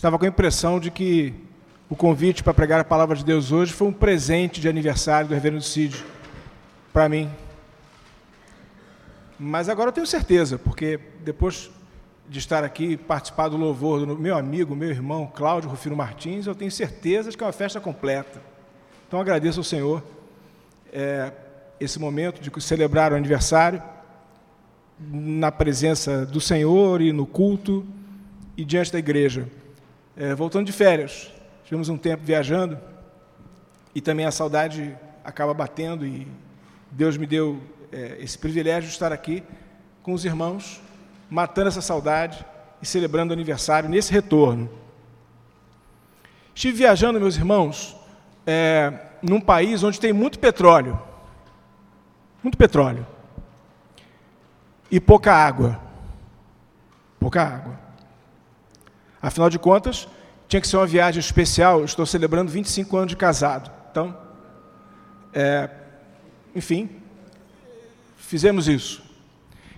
estava com a impressão de que o convite para pregar a palavra de Deus hoje foi um presente de aniversário do reverendo Cid para mim. Mas agora eu tenho certeza, porque depois de estar aqui participar do louvor do meu amigo, meu irmão Cláudio Rufino Martins, eu tenho certeza de que é uma festa completa. Então agradeço ao Senhor é, esse momento de celebrar o aniversário na presença do Senhor e no culto e diante da igreja. É, voltando de férias, tivemos um tempo viajando e também a saudade acaba batendo e Deus me deu é, esse privilégio de estar aqui com os irmãos, matando essa saudade e celebrando o aniversário nesse retorno. Estive viajando, meus irmãos, é, num país onde tem muito petróleo. Muito petróleo e pouca água. Pouca água. Afinal de contas, tinha que ser uma viagem especial. Estou celebrando 25 anos de casado. Então, é, enfim, fizemos isso.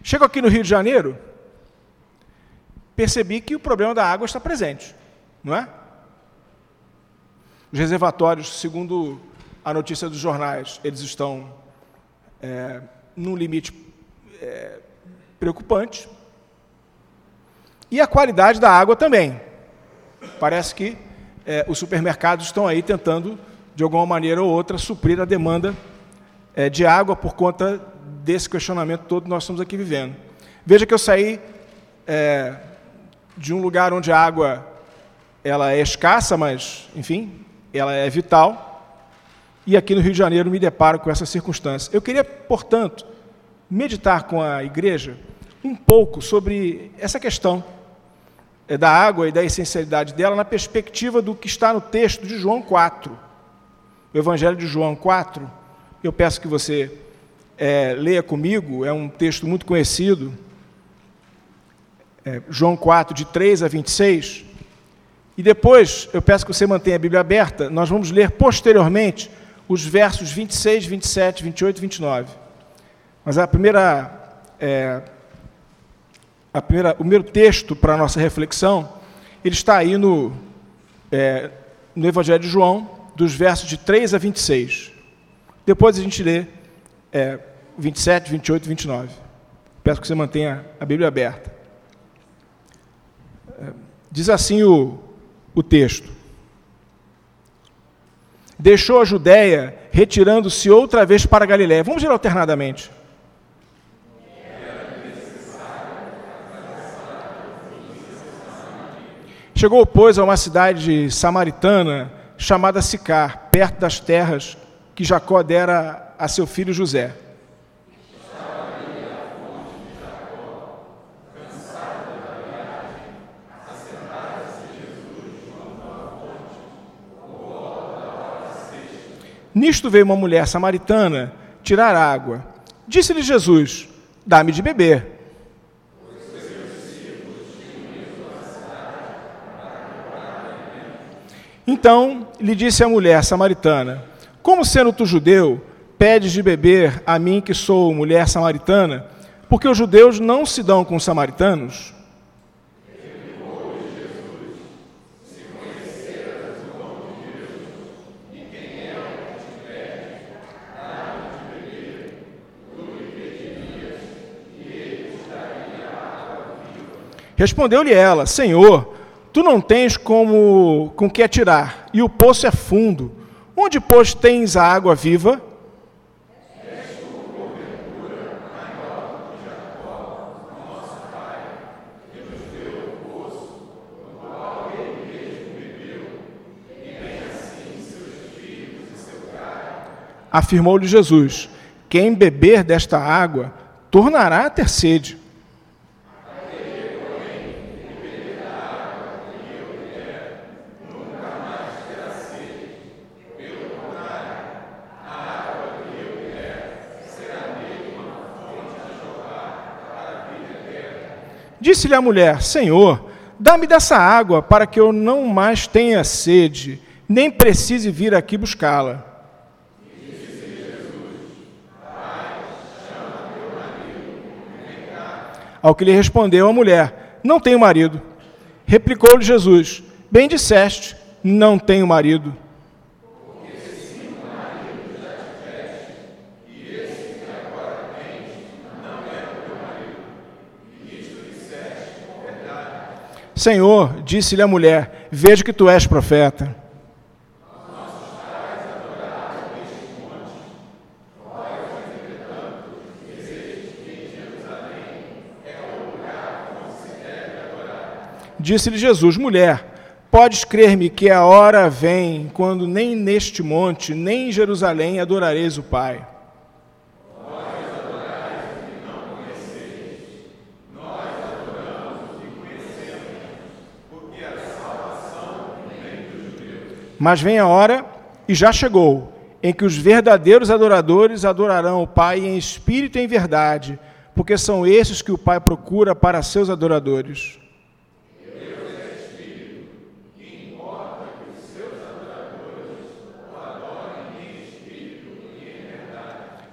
Chego aqui no Rio de Janeiro, percebi que o problema da água está presente, não é? Os reservatórios, segundo a notícia dos jornais, eles estão é, num limite é, preocupante. E a qualidade da água também. Parece que é, os supermercados estão aí tentando, de alguma maneira ou outra, suprir a demanda é, de água por conta desse questionamento todo que nós estamos aqui vivendo. Veja que eu saí é, de um lugar onde a água ela é escassa, mas, enfim, ela é vital, e aqui no Rio de Janeiro me deparo com essa circunstância. Eu queria, portanto, meditar com a igreja um pouco sobre essa questão da água e da essencialidade dela na perspectiva do que está no texto de João 4. O Evangelho de João 4, eu peço que você é, leia comigo, é um texto muito conhecido, é, João 4, de 3 a 26. E depois, eu peço que você mantenha a Bíblia aberta, nós vamos ler posteriormente os versos 26, 27, 28 e 29. Mas a primeira é, a primeira, o primeiro texto para a nossa reflexão, ele está aí no, é, no Evangelho de João, dos versos de 3 a 26. Depois a gente lê é, 27, 28 e 29. Peço que você mantenha a Bíblia aberta. É, diz assim o, o texto. Deixou a Judéia, retirando-se outra vez para a Galiléia. Vamos ler alternadamente. Chegou, pois, a uma cidade samaritana chamada Sicar, perto das terras que Jacó dera a seu filho José. Nisto veio uma mulher samaritana tirar água. Disse-lhe Jesus: Dá-me de beber. Então lhe disse a mulher samaritana: Como sendo tu judeu, pedes de beber a mim que sou mulher samaritana? Porque os judeus não se dão com os samaritanos? Respondeu-lhe ela: Senhor, Tu não tens como com que atirar, e o poço é fundo. Onde, pois, tens a água viva? Afirmou-lhe Jesus: Quem beber desta água tornará a ter sede. Disse-lhe a mulher: Senhor, dá-me dessa água para que eu não mais tenha sede, nem precise vir aqui buscá-la. Ao que lhe respondeu a mulher: Não tenho marido. Replicou-lhe Jesus: Bem disseste, não tenho marido. Senhor, disse-lhe a mulher: Vejo que tu és profeta. Disse-lhe Jesus: Mulher, podes crer-me que a hora vem quando nem neste monte, nem em Jerusalém adorareis o Pai. Mas vem a hora, e já chegou, em que os verdadeiros adoradores adorarão o Pai em espírito e em verdade, porque são esses que o Pai procura para seus adoradores.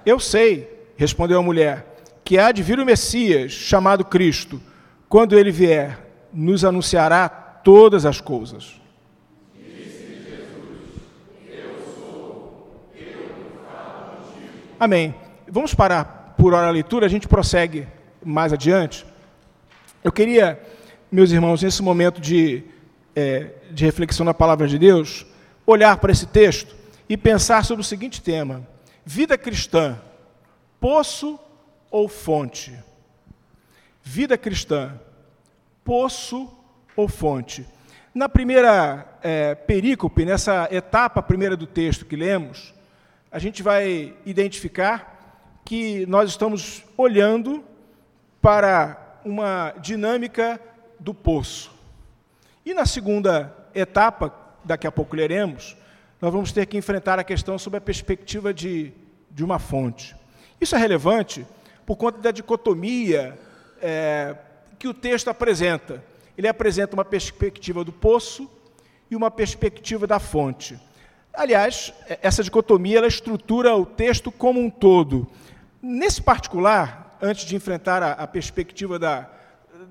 Eu sei, respondeu a mulher, que há de vir o Messias, chamado Cristo. Quando ele vier, nos anunciará todas as coisas. Amém. Vamos parar por hora a leitura, a gente prossegue mais adiante. Eu queria, meus irmãos, nesse momento de, é, de reflexão na palavra de Deus, olhar para esse texto e pensar sobre o seguinte tema Vida cristã, poço ou fonte? Vida cristã, poço ou fonte? Na primeira é, perícope, nessa etapa primeira do texto que lemos, a gente vai identificar que nós estamos olhando para uma dinâmica do poço. E na segunda etapa, daqui a pouco leremos, nós vamos ter que enfrentar a questão sob a perspectiva de, de uma fonte. Isso é relevante por conta da dicotomia é, que o texto apresenta. Ele apresenta uma perspectiva do poço e uma perspectiva da fonte. Aliás, é, essa dicotomia ela estrutura o texto como um todo. Nesse particular, antes de enfrentar a, a perspectiva da,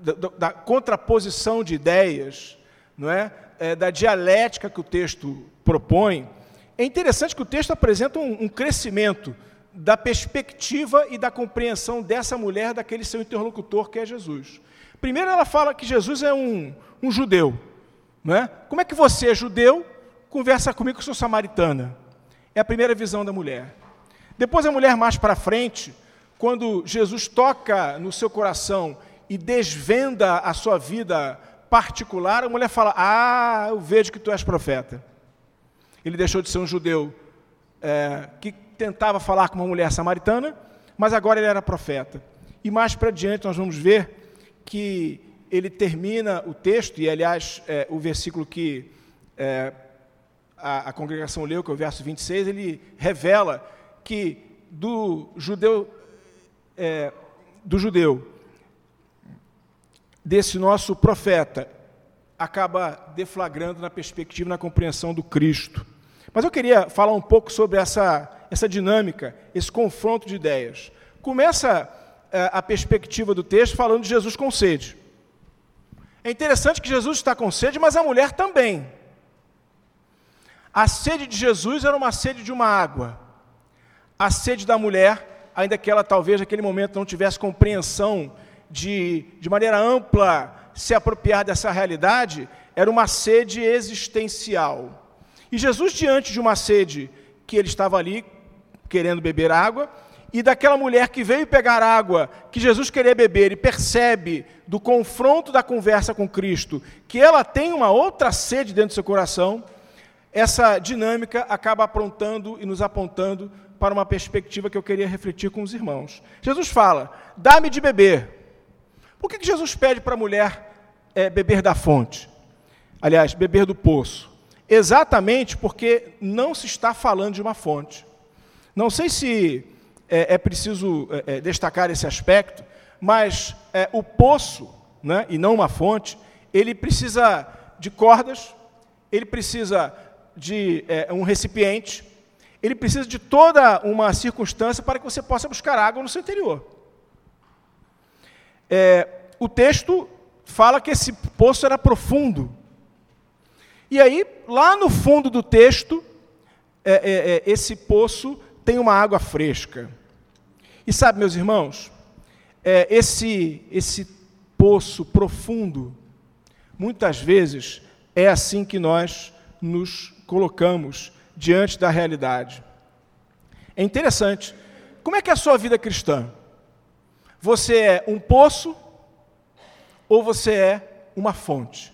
da, da, contraposição de ideias, não é? é? da dialética que o texto propõe, é interessante que o texto apresenta um, um crescimento da perspectiva e da compreensão dessa mulher, daquele seu interlocutor que é Jesus. Primeiro, ela fala que Jesus é um, um judeu. Não é? Como é que você é judeu, conversa comigo que sou samaritana? É a primeira visão da mulher. Depois, a mulher, mais para frente, quando Jesus toca no seu coração e desvenda a sua vida particular, a mulher fala: Ah, eu vejo que tu és profeta. Ele deixou de ser um judeu é, que tentava falar com uma mulher samaritana, mas agora ele era profeta. E mais para diante nós vamos ver que ele termina o texto, e aliás, é, o versículo que é, a, a, congregação leu, que é o verso 26, ele revela que do judeu, é, do judeu, desse nosso profeta, acaba deflagrando na perspectiva, na compreensão do Cristo. Mas eu queria falar um pouco sobre essa, essa dinâmica, esse confronto de ideias. Começa é, a perspectiva do texto falando de Jesus com sede. É interessante que Jesus está com sede, mas a mulher também. A sede de Jesus era uma sede de uma água. A sede da mulher, ainda que ela talvez naquele momento não tivesse compreensão de, de maneira ampla, se apropriar dessa realidade, era uma sede existencial. E Jesus, diante de uma sede que ele estava ali querendo beber água, e daquela mulher que veio pegar água que Jesus queria beber e percebe do confronto da conversa com Cristo que ela tem uma outra sede dentro do seu coração, essa dinâmica acaba aprontando e nos apontando para uma perspectiva que eu queria refletir com os irmãos. Jesus fala: dá-me de beber. Por que, Jesus pede para a mulher é, beber da fonte? Aliás, beber do poço. Exatamente porque não se está falando de uma fonte. Não sei se é, é preciso é, destacar esse aspecto, mas o poço, né, e não uma fonte, ele precisa de cordas, ele precisa de é, um recipiente, ele precisa de toda uma circunstância para que você possa buscar água no seu interior. É, o texto fala que esse poço era profundo. E aí, lá no fundo do texto, é, é, é, esse poço tem uma água fresca. E sabe, meus irmãos, é, esse, esse poço profundo, muitas vezes é assim que nós nos colocamos diante da realidade. É interessante. Como é que é a sua vida cristã? Você é um poço ou você é uma fonte?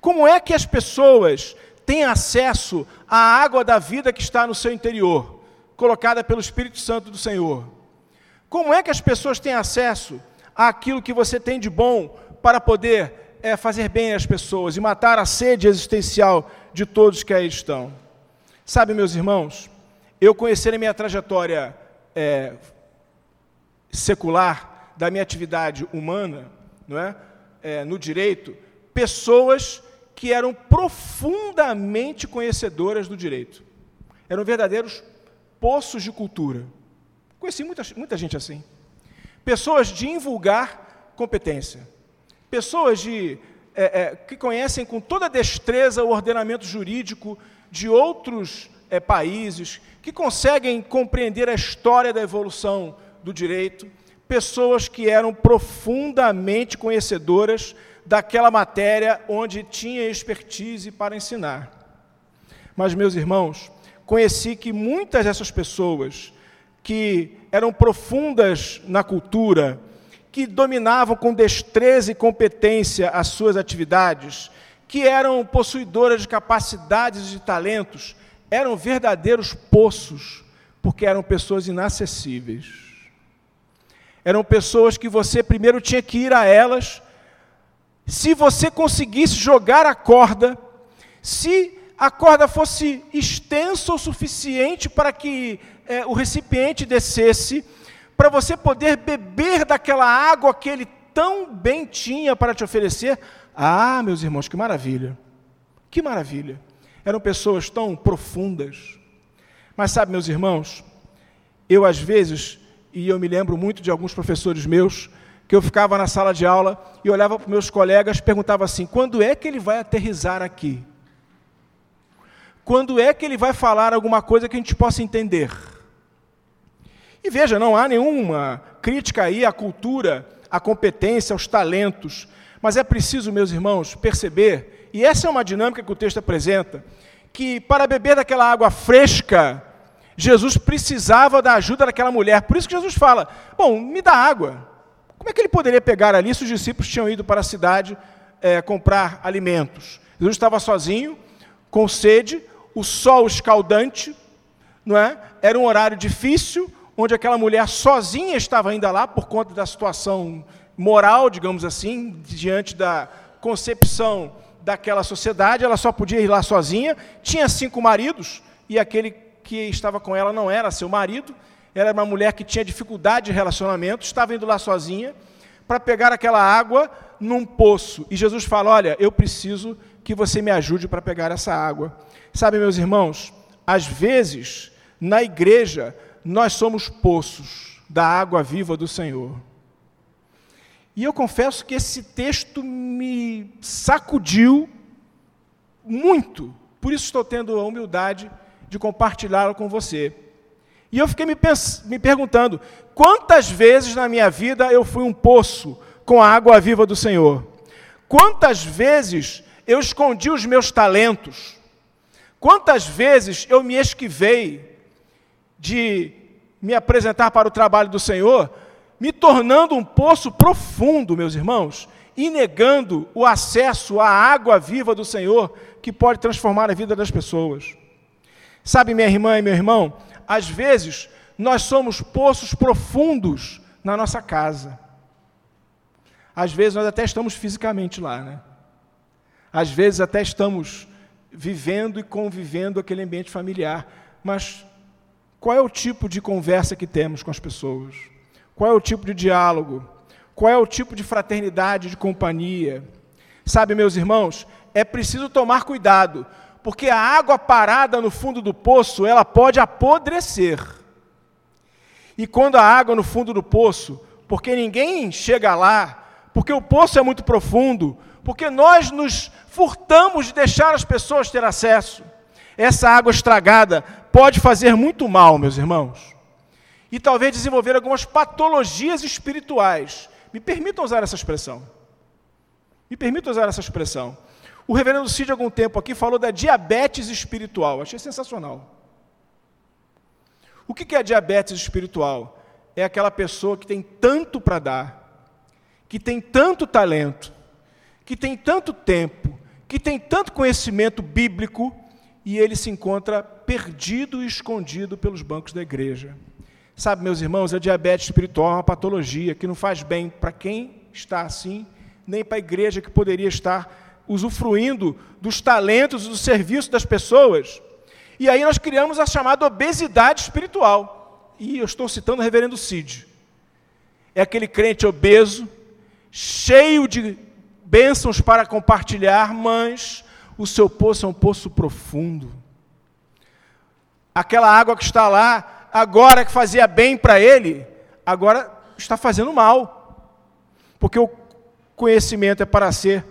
Como é que as pessoas têm acesso à água da vida que está no seu interior, colocada pelo Espírito Santo do Senhor? Como é que as pessoas têm acesso àquilo que você tem de bom para poder é, fazer bem às pessoas e matar a sede existencial de todos que aí estão? Sabe, meus irmãos, eu conheci a minha trajetória é, secular, da minha atividade humana, não é? é no direito, pessoas que eram profundamente conhecedoras do direito. Eram verdadeiros poços de cultura. Conheci muita, muita gente assim. Pessoas de invulgar competência. Pessoas de, é, é, que conhecem com toda destreza o ordenamento jurídico de outros é, países, que conseguem compreender a história da evolução do direito. Pessoas que eram profundamente conhecedoras daquela matéria onde tinha expertise para ensinar. Mas, meus irmãos, conheci que muitas dessas pessoas que eram profundas na cultura, que dominavam com destreza e competência as suas atividades, que eram possuidoras de capacidades e talentos, eram verdadeiros poços, porque eram pessoas inacessíveis. Eram pessoas que você primeiro tinha que ir a elas se você conseguisse jogar a corda, se a corda fosse extensa o suficiente para que é, o recipiente descesse, para você poder beber daquela água que ele tão bem tinha para te oferecer. Ah, meus irmãos, que maravilha! Que maravilha! Eram pessoas tão profundas. Mas sabe, meus irmãos, eu às vezes, e eu me lembro muito de alguns professores meus, que eu ficava na sala de aula e olhava para meus colegas e perguntava assim: quando é que ele vai aterrizar aqui? Quando é que ele vai falar alguma coisa que a gente possa entender? E veja, não há nenhuma crítica aí à cultura, à competência, aos talentos, mas é preciso, meus irmãos, perceber, e essa é uma dinâmica que o texto apresenta, que para beber daquela água fresca, Jesus precisava da ajuda daquela mulher. Por isso que Jesus fala: Bom, me dá água. Como é que ele poderia pegar ali se os discípulos tinham ido para a cidade é, comprar alimentos? Jesus estava sozinho, com sede, o sol escaldante, não é? Era um horário difícil, onde aquela mulher sozinha estava ainda lá por conta da situação moral, digamos assim, diante da concepção daquela sociedade, ela só podia ir lá sozinha, tinha cinco maridos, e aquele que estava com ela não era seu marido, era uma mulher que tinha dificuldade de relacionamento, estava indo lá sozinha para pegar aquela água num poço. E Jesus fala: Olha, eu preciso que você me ajude para pegar essa água. Sabe, meus irmãos, às vezes, na igreja, nós somos poços da água viva do Senhor. E eu confesso que esse texto me sacudiu muito, por isso estou tendo a humildade de compartilhá-lo com você. E eu fiquei me, me perguntando: quantas vezes na minha vida eu fui um poço com a água viva do Senhor? Quantas vezes eu escondi os meus talentos? Quantas vezes eu me esquivei de me apresentar para o trabalho do Senhor, me tornando um poço profundo, meus irmãos, e negando o acesso à água viva do Senhor que pode transformar a vida das pessoas? Sabe, minha irmã e meu irmão, às vezes, nós somos poços profundos na nossa casa. Às vezes, nós até estamos fisicamente lá, né? Às vezes, até estamos vivendo e convivendo aquele ambiente familiar. Mas qual é o tipo de conversa que temos com as pessoas? Qual é o tipo de diálogo? Qual é o tipo de fraternidade, de companhia? Sabe, meus irmãos, é preciso tomar cuidado, porque a água parada no fundo do poço, ela pode apodrecer. E quando a água no fundo do poço, porque ninguém chega lá, porque o poço é muito profundo, porque nós nos furtamos de deixar as pessoas ter acesso. Essa água estragada pode fazer muito mal, meus irmãos, e talvez desenvolver algumas patologias espirituais. Me permitam usar essa expressão. Me permitam usar essa expressão. O reverendo Cid, algum tempo aqui, falou da diabetes espiritual. Achei sensacional. O que é diabetes espiritual? É aquela pessoa que tem tanto para dar, que tem tanto talento, que tem tanto tempo, que tem tanto conhecimento bíblico, e ele se encontra perdido e escondido pelos bancos da igreja. Sabe, meus irmãos, a diabetes espiritual é uma patologia que não faz bem para quem está assim, nem para a igreja que poderia estar usufruindo dos talentos e do serviço das pessoas. E aí nós criamos a chamada obesidade espiritual. E eu estou citando o reverendo Cid. É aquele crente obeso, cheio de bênçãos para compartilhar, mas o seu poço é um poço profundo. Aquela água que está lá, agora que fazia bem para ele, agora está fazendo mal. Porque o conhecimento é para ser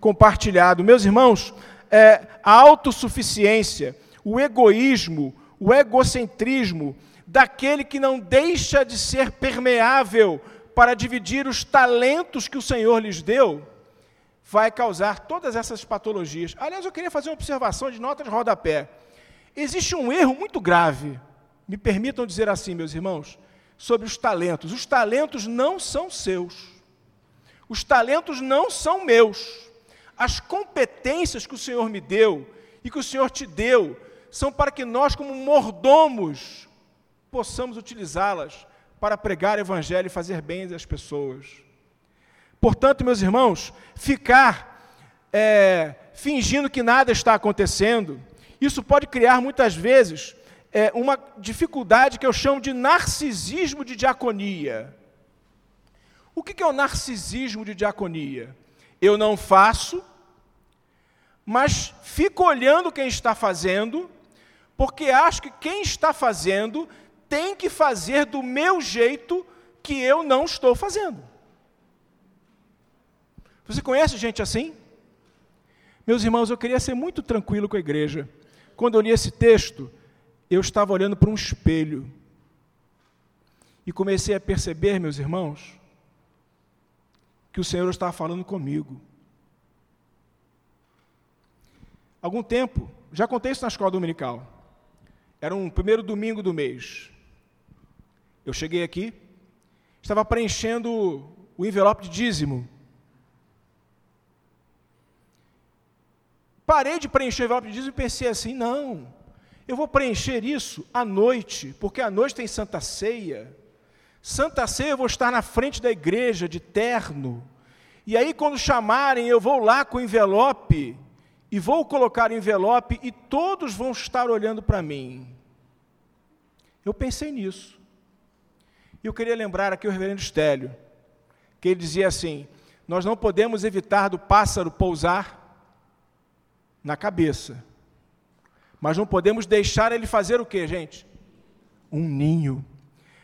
compartilhado. Meus irmãos, é, a autossuficiência, o egoísmo, o egocentrismo daquele que não deixa de ser permeável para dividir os talentos que o Senhor lhes deu, vai causar todas essas patologias. Aliás, eu queria fazer uma observação de nota de rodapé. Existe um erro muito grave, me permitam dizer assim, meus irmãos, sobre os talentos. Os talentos não são seus. Os talentos não são meus. As competências que o Senhor me deu e que o Senhor te deu são para que nós, como mordomos, possamos utilizá-las para pregar o Evangelho e fazer bem às pessoas. Portanto, meus irmãos, ficar é, fingindo que nada está acontecendo, isso pode criar muitas vezes é, uma dificuldade que eu chamo de narcisismo de diaconia. O que é o narcisismo de diaconia? Eu não faço, mas fico olhando quem está fazendo, porque acho que quem está fazendo tem que fazer do meu jeito que eu não estou fazendo. Você conhece gente assim? Meus irmãos, eu queria ser muito tranquilo com a igreja. Quando eu li esse texto, eu estava olhando para um espelho. E comecei a perceber, meus irmãos, que o Senhor estava falando comigo. Algum tempo, já contei isso na escola dominical. Era um primeiro domingo do mês. Eu cheguei aqui, estava preenchendo o envelope de dízimo Parei de preencher o envelope de dízimo e pensei assim: não, eu vou preencher isso à noite, porque à noite tem Santa Ceia. Santa Ceia eu vou estar na frente da igreja de terno. E aí, quando chamarem, eu vou lá com o envelope e vou colocar o envelope e todos vão estar olhando para mim. Eu pensei nisso. E eu queria lembrar aqui o reverendo Estélio, que ele dizia assim: Nós não podemos evitar do pássaro pousar na cabeça. Mas não podemos deixar ele fazer o que, gente? Um ninho.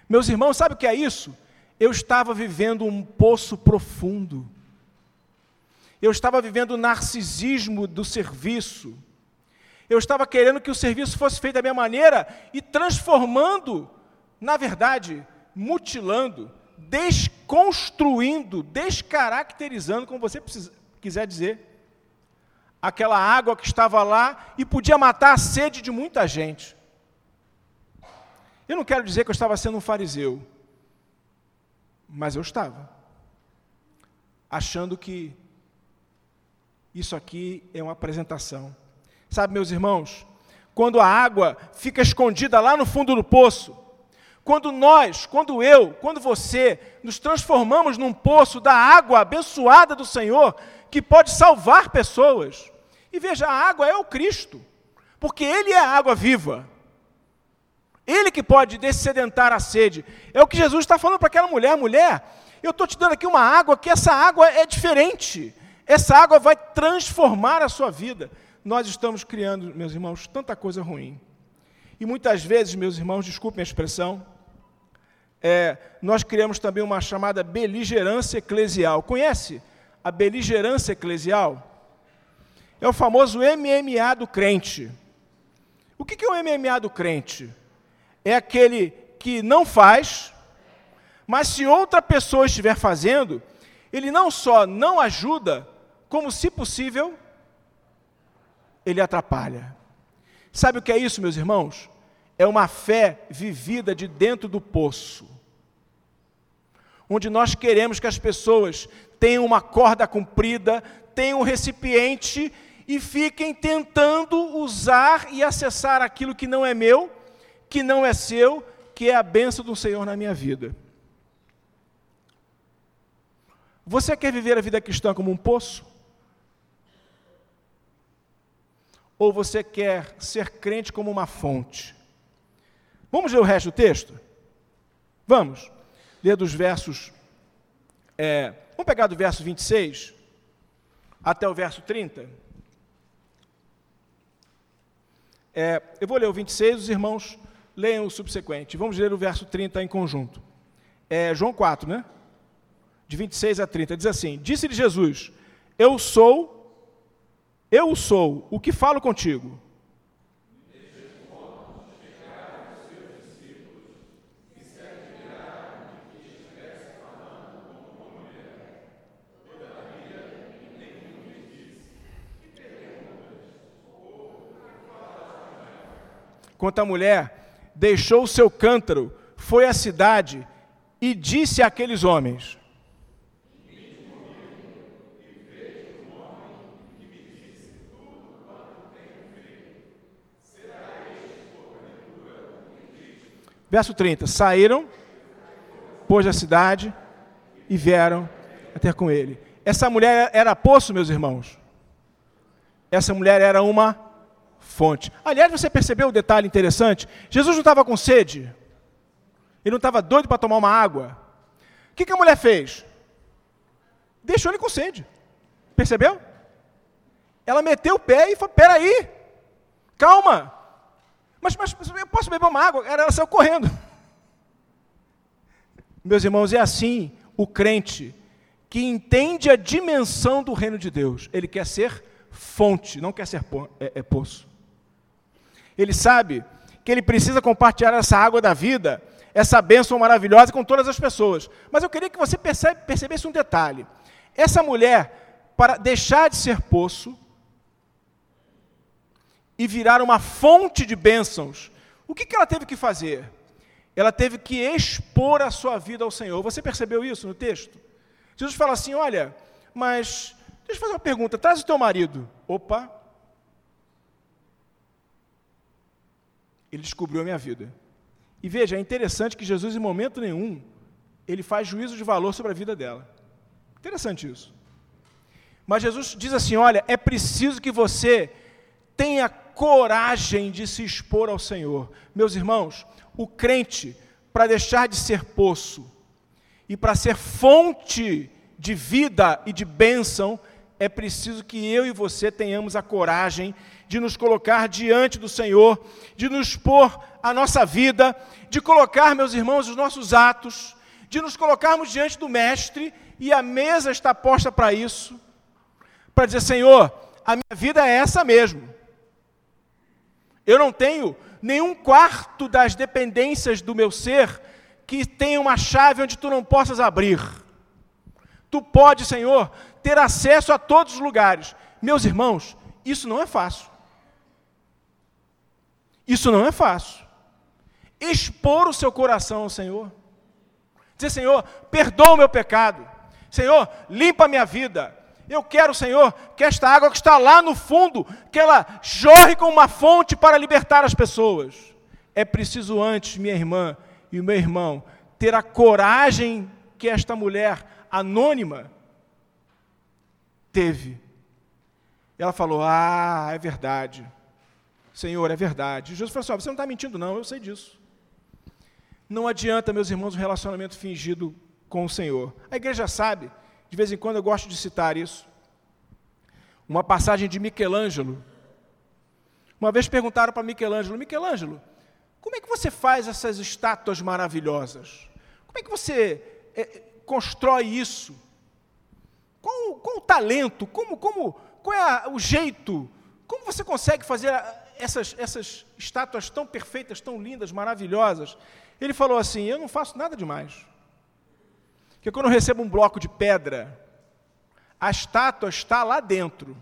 Meus irmãos, sabe o que é isso? Eu estava vivendo um poço profundo. Eu estava vivendo o narcisismo do serviço. Eu estava querendo que o serviço fosse feito da minha maneira e transformando, na verdade, mutilando, desconstruindo, descaracterizando, como você precisa, quiser dizer, aquela água que estava lá e podia matar a sede de muita gente. Eu não quero dizer que eu estava sendo um fariseu, mas eu estava, achando que isso aqui é uma apresentação. Sabe, meus irmãos, quando a água fica escondida lá no fundo do poço, quando nós, quando eu, quando você nos transformamos num poço da água abençoada do Senhor, que pode salvar pessoas, e veja, a água é o Cristo, porque Ele é a água viva. Ele que pode descedentar a sede. É o que Jesus está falando para aquela mulher: mulher, eu estou te dando aqui uma água que essa água é diferente. Essa água vai transformar a sua vida. Nós estamos criando, meus irmãos, tanta coisa ruim. E muitas vezes, meus irmãos, desculpem a expressão, é, nós criamos também uma chamada beligerância eclesial. Conhece a beligerância eclesial, é o famoso MMA do crente. O que é o MMA do crente? É aquele que não faz, mas se outra pessoa estiver fazendo, ele não só não ajuda, como, se possível, ele atrapalha. Sabe o que é isso, meus irmãos? É uma fé vivida de dentro do poço. Onde nós queremos que as pessoas tenham uma corda comprida, tenham um recipiente e fiquem tentando usar e acessar aquilo que não é meu, que não é seu, que é a bênção do Senhor na minha vida. Você quer viver a vida cristã como um poço? Ou você quer ser crente como uma fonte? Vamos ler o resto do texto? Vamos. Ler dos versos. É, vamos pegar do verso 26 até o verso 30. É, eu vou ler o 26, os irmãos leiam o subsequente. Vamos ler o verso 30 em conjunto. É João 4, né? De 26 a 30. Diz assim: Disse-lhe Jesus: Eu sou, eu sou o que falo contigo. Quanto à mulher, deixou o seu cântaro, foi à cidade e disse àqueles homens: Verso 30: Saíram, pôs a cidade e vieram até com ele. Essa mulher era poço, meus irmãos. Essa mulher era uma fonte. Aliás, você percebeu o um detalhe interessante? Jesus não estava com sede. Ele não estava doido para tomar uma água. O que, que a mulher fez? Deixou ele com sede. Percebeu? Ela meteu o pé e falou: peraí, calma. Mas, mas eu posso beber uma água? Ela saiu correndo. Meus irmãos, é assim o crente que entende a dimensão do reino de Deus. Ele quer ser fonte, não quer ser po é, é, poço. Ele sabe que ele precisa compartilhar essa água da vida, essa bênção maravilhosa com todas as pessoas. Mas eu queria que você percebe, percebesse um detalhe. Essa mulher, para deixar de ser poço e virar uma fonte de bênçãos, o que, que ela teve que fazer? Ela teve que expor a sua vida ao Senhor. Você percebeu isso no texto? Jesus fala assim: olha, mas deixa eu fazer uma pergunta, traz o teu marido. Opa, ele descobriu a minha vida. E veja, é interessante que Jesus, em momento nenhum, ele faz juízo de valor sobre a vida dela. Interessante isso. Mas Jesus diz assim: olha, é preciso que você tenha coragem de se expor ao Senhor. Meus irmãos, o crente, para deixar de ser poço e para ser fonte de vida e de bênção, é preciso que eu e você tenhamos a coragem de nos colocar diante do Senhor, de nos pôr a nossa vida, de colocar, meus irmãos, os nossos atos, de nos colocarmos diante do Mestre, e a mesa está posta para isso, para dizer: Senhor, a minha vida é essa mesmo. Eu não tenho nenhum quarto das dependências do meu ser que tenha uma chave onde tu não possas abrir. Tu pode, Senhor, ter acesso a todos os lugares. Meus irmãos, isso não é fácil. Isso não é fácil. Expor o seu coração ao Senhor. Dizer, Senhor, perdoa o meu pecado. Senhor, limpa a minha vida. Eu quero, Senhor, que esta água que está lá no fundo, que ela jorre como uma fonte para libertar as pessoas. É preciso antes, minha irmã e meu irmão, ter a coragem que esta mulher anônima teve. Ela falou: Ah, é verdade. Senhor, é verdade. E Jesus falou assim: Você não está mentindo, não, eu sei disso. Não adianta, meus irmãos, um relacionamento fingido com o Senhor. A igreja sabe, de vez em quando eu gosto de citar isso. Uma passagem de Michelangelo. Uma vez perguntaram para Michelangelo: Michelangelo, como é que você faz essas estátuas maravilhosas? Como é que você é, constrói isso? Qual, qual o talento, como, como, qual é o jeito, como você consegue fazer essas, essas estátuas tão perfeitas, tão lindas, maravilhosas? Ele falou assim: Eu não faço nada demais. Porque quando eu recebo um bloco de pedra, a estátua está lá dentro.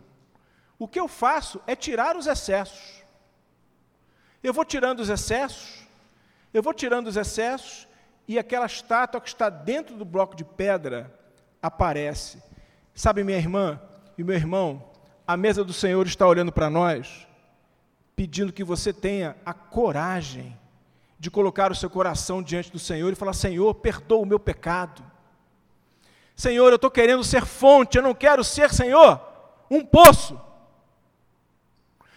O que eu faço é tirar os excessos. Eu vou tirando os excessos, eu vou tirando os excessos, e aquela estátua que está dentro do bloco de pedra aparece. Sabe, minha irmã e meu irmão, a mesa do Senhor está olhando para nós, pedindo que você tenha a coragem de colocar o seu coração diante do Senhor e falar: Senhor, perdoa o meu pecado. Senhor, eu estou querendo ser fonte, eu não quero ser, Senhor, um poço.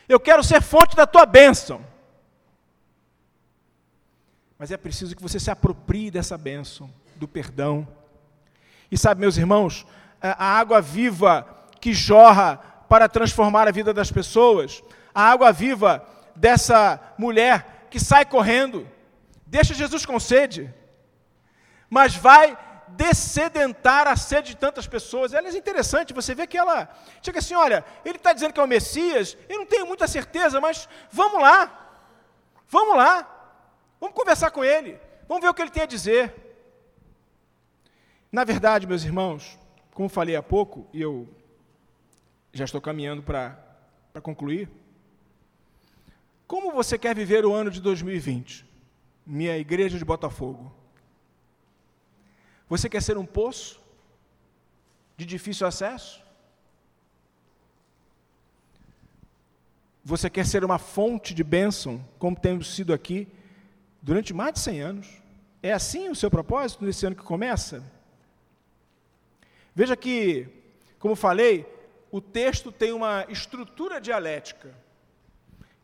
Eu quero ser fonte da tua bênção. Mas é preciso que você se aproprie dessa bênção, do perdão. E sabe, meus irmãos, a água viva que jorra para transformar a vida das pessoas, a água viva dessa mulher que sai correndo, deixa Jesus com sede, mas vai descedentar a sede de tantas pessoas. Ela é interessante, você vê que ela chega assim: olha, ele está dizendo que é o Messias, eu não tenho muita certeza, mas vamos lá, vamos lá. Vamos conversar com ele. Vamos ver o que ele tem a dizer. Na verdade, meus irmãos, como falei há pouco, e eu já estou caminhando para concluir. Como você quer viver o ano de 2020? Minha igreja de Botafogo. Você quer ser um poço de difícil acesso? Você quer ser uma fonte de bênção, como temos sido aqui durante mais de 100 anos. É assim o seu propósito nesse ano que começa? Veja que, como falei, o texto tem uma estrutura dialética.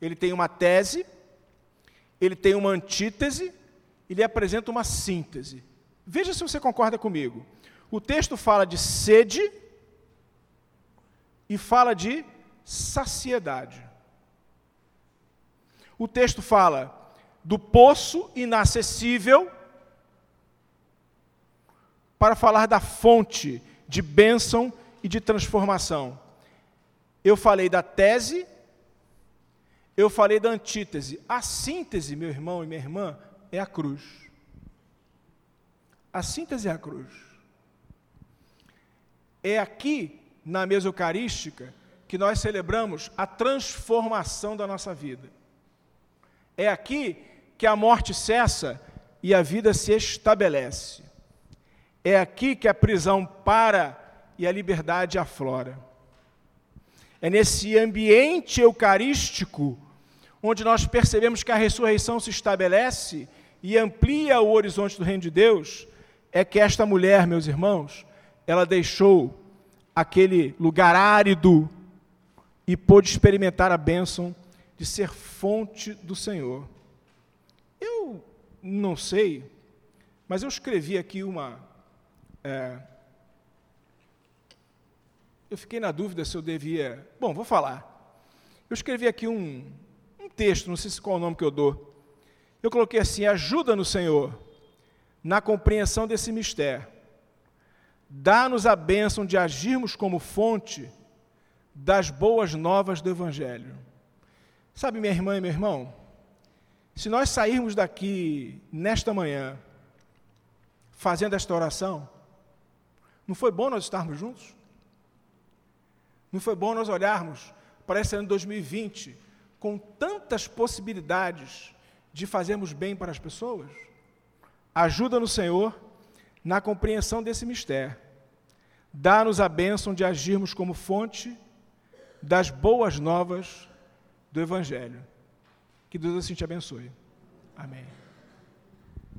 Ele tem uma tese, ele tem uma antítese, ele apresenta uma síntese. Veja se você concorda comigo. O texto fala de sede e fala de saciedade. O texto fala do poço inacessível para falar da fonte de bênção e de transformação. Eu falei da tese, eu falei da antítese. A síntese, meu irmão e minha irmã, é a cruz. A síntese é a cruz. É aqui, na mesa eucarística, que nós celebramos a transformação da nossa vida. É aqui que a morte cessa e a vida se estabelece. É aqui que a prisão para e a liberdade aflora. É nesse ambiente eucarístico onde nós percebemos que a ressurreição se estabelece e amplia o horizonte do reino de Deus, é que esta mulher, meus irmãos, ela deixou aquele lugar árido e pôde experimentar a bênção de ser fonte do Senhor. Eu não sei, mas eu escrevi aqui uma. É, eu fiquei na dúvida se eu devia. Bom, vou falar. Eu escrevi aqui um, um texto, não sei se qual é o nome que eu dou. Eu coloquei assim: ajuda no Senhor na compreensão desse mistério. Dá-nos a bênção de agirmos como fonte das boas novas do Evangelho. Sabe, minha irmã e meu irmão, se nós sairmos daqui nesta manhã fazendo esta oração, não foi bom nós estarmos juntos? Não foi bom nós olharmos para esse ano 2020 com tantas possibilidades de fazermos bem para as pessoas? Ajuda no Senhor na compreensão desse mistério. Dá-nos a bênção de agirmos como fonte das boas novas do Evangelho. Que Deus assim te abençoe. Amém.